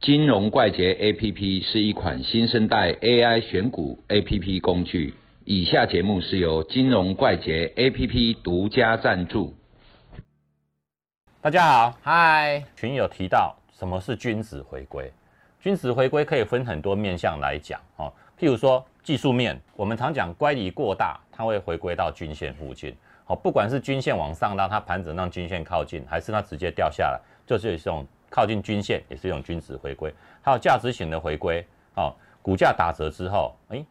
金融怪杰 APP 是一款新生代 AI 选股 APP 工具。以下节目是由金融怪杰 APP 独家赞助。大家好，嗨，群友提到什么是均值回归？均值回归可以分很多面向来讲哦，譬如说技术面，我们常讲乖离过大，它会回归到均线附近。好，不管是均线往上拉，它盘整让均线靠近，还是它直接掉下来，就是一种靠近均线，也是一种均值回归。还有价值型的回归，哦，股价打折之后，诶，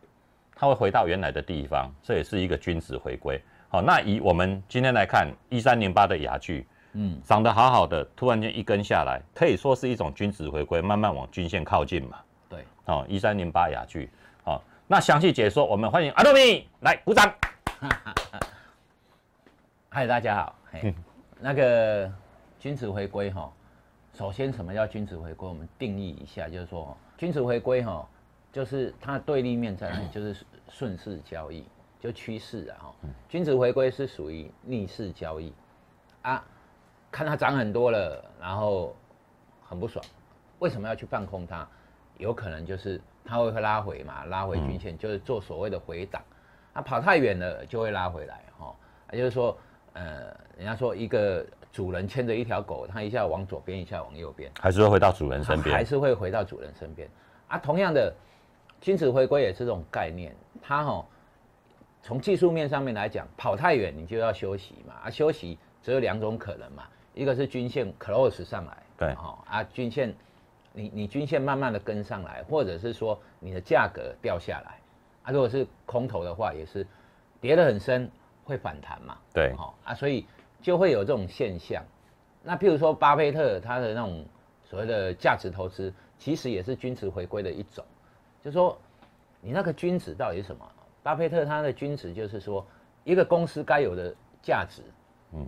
它会回到原来的地方，这也是一个均值回归。好，那以我们今天来看一三零八的雅聚，嗯，涨得好好的，突然间一根下来，可以说是一种均值回归，慢慢往均线靠近嘛。对，哦，一三零八雅聚，好，那详细解说，我们欢迎阿多米来鼓掌。嗨，大家好。嘿，那个均值回归哈，首先什么叫均值回归？我们定义一下，就是说均值回归哈，就是它对立面在哪里？就是顺势交易，就趋势啊哈。均值回归是属于逆势交易啊，看它涨很多了，然后很不爽，为什么要去放空它？有可能就是它会会拉回嘛，拉回均线，就是做所谓的回档。它跑太远了就会拉回来哈，也就是说。呃，人家说一个主人牵着一条狗，它一下往左边，一下往右边，还是会回到主人身边，还是会回到主人身边啊。同样的，君子回归也是这种概念。它哈，从技术面上面来讲，跑太远你就要休息嘛。啊，休息只有两种可能嘛，一个是均线 close 上来，对，哈啊，均线你你均线慢慢的跟上来，或者是说你的价格掉下来啊。如果是空头的话，也是跌得很深。会反弹嘛？对，好啊，所以就会有这种现象。那譬如说巴菲特他的那种所谓的价值投资，其实也是均值回归的一种。就说你那个均值到底是什么？巴菲特他的均值就是说一个公司该有的价值。嗯，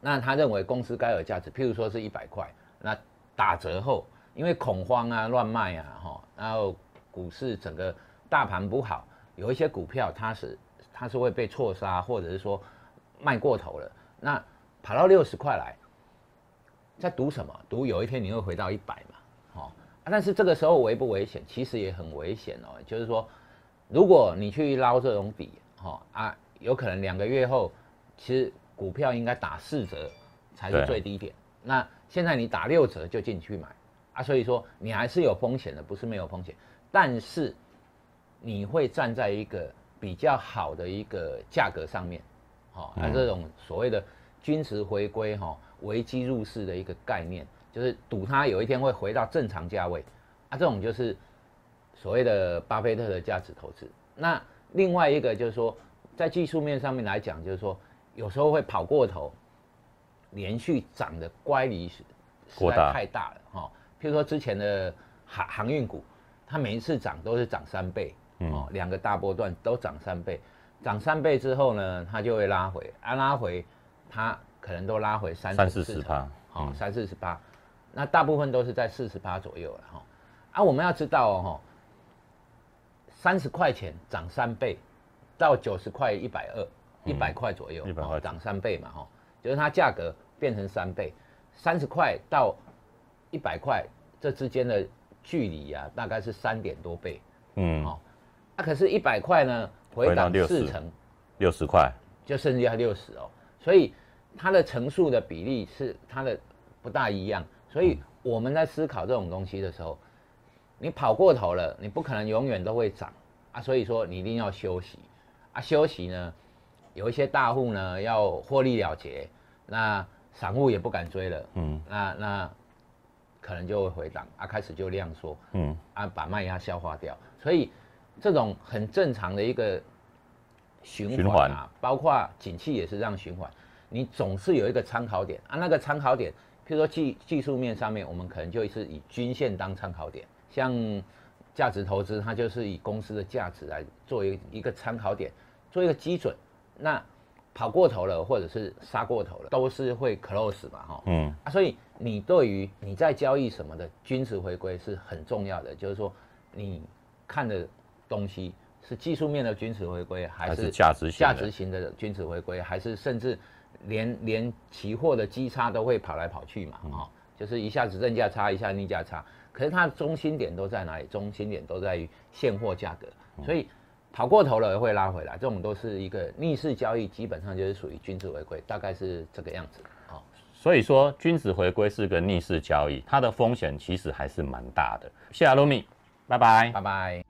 那他认为公司该有价值，譬如说是一百块，那打折后，因为恐慌啊、乱卖啊，哈，然后股市整个大盘不好，有一些股票它是。它是会被错杀，或者是说卖过头了，那跑到六十块来，在赌什么？赌有一天你会回到一百嘛？哦，但是这个时候危不危险？其实也很危险哦。就是说，如果你去捞这种底，哈啊，有可能两个月后，其实股票应该打四折才是最低点。那现在你打六折就进去买啊，所以说你还是有风险的，不是没有风险，但是你会站在一个。比较好的一个价格上面，好，那这种所谓的均值回归哈，危机入市的一个概念，就是赌它有一天会回到正常价位，啊，这种就是所谓的巴菲特的价值投资。那另外一个就是说，在技术面上面来讲，就是说有时候会跑过头，连续涨的乖离实在太大了哈。譬如说之前的航航运股，它每一次涨都是涨三倍。哦，两个大波段都涨三倍，涨三倍之后呢，它就会拉回，啊拉回，它可能都拉回三三四十八，好三四十八，那大部分都是在四十八左右了哈。啊，我们要知道哦，三十块钱涨三倍，到九十块一百二，一百块左右，一百块涨三倍嘛哈，就是它价格变成三倍，三十块到一百块这之间的距离啊，大概是三点多倍，嗯，好。那可是，一百块呢，回档四成，六十块，就剩下六十哦。所以它的乘数的比例是它的不大一样。所以我们在思考这种东西的时候，你跑过头了，你不可能永远都会涨啊。所以说你一定要休息啊。休息呢，有一些大户呢要获利了结，那散户也不敢追了，嗯，那那可能就会回档啊，开始就量缩，嗯，啊把卖压消化掉，所以。这种很正常的一个循环啊，包括景气也是这样循环。你总是有一个参考点啊，那个参考点，譬如说技技术面上面，我们可能就是以均线当参考点。像价值投资，它就是以公司的价值来做一一个参考点，做一个基准。那跑过头了，或者是杀过头了，都是会 close 嘛，哈。嗯。啊，所以你对于你在交易什么的均值回归是很重要的，就是说你看的。东西是技术面的均值回归，还是价值价值型的均值回归，还是甚至连连期货的基差都会跑来跑去嘛？哦，就是一下子正价差，一下逆价差。可是它的中心点都在哪里？中心点都在于现货价格，所以跑过头了会拉回来，这种都是一个逆势交易，基本上就是属于均值回归，大概是这个样子。好，所以说均值回归是个逆势交易，它的风险其实还是蛮大的。谢谢阿鲁米，拜拜，拜拜。